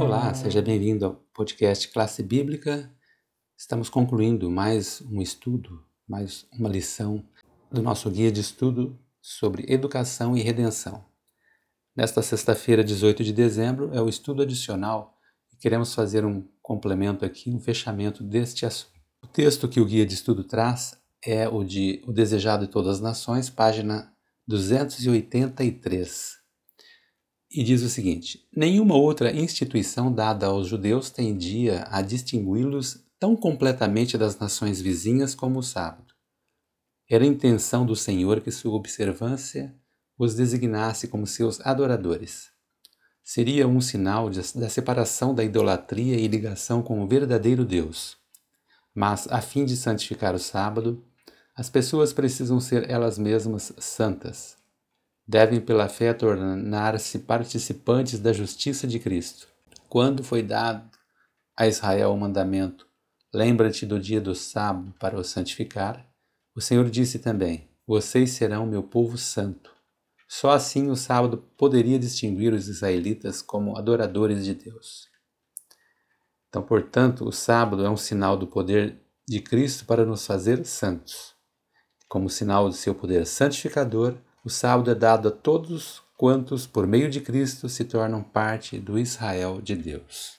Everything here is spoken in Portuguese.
Olá, seja bem-vindo ao podcast Classe Bíblica. Estamos concluindo mais um estudo, mais uma lição do nosso guia de estudo sobre educação e redenção. Nesta sexta-feira, 18 de dezembro, é o estudo adicional e queremos fazer um complemento aqui, um fechamento deste assunto. O texto que o guia de estudo traz é o de O Desejado de Todas as Nações, página 283 e diz o seguinte: Nenhuma outra instituição dada aos judeus tendia a distingui-los tão completamente das nações vizinhas como o sábado. Era intenção do Senhor que sua observância os designasse como seus adoradores. Seria um sinal de, da separação da idolatria e ligação com o verdadeiro Deus. Mas, a fim de santificar o sábado, as pessoas precisam ser elas mesmas santas devem pela fé tornar-se participantes da justiça de Cristo. Quando foi dado a Israel o mandamento: Lembra-te do dia do sábado para o santificar, o Senhor disse também: Vocês serão meu povo santo. Só assim o sábado poderia distinguir os israelitas como adoradores de Deus. Então, portanto, o sábado é um sinal do poder de Cristo para nos fazer santos. Como sinal do seu poder santificador, o sábado é dado a todos quantos, por meio de Cristo, se tornam parte do Israel de Deus.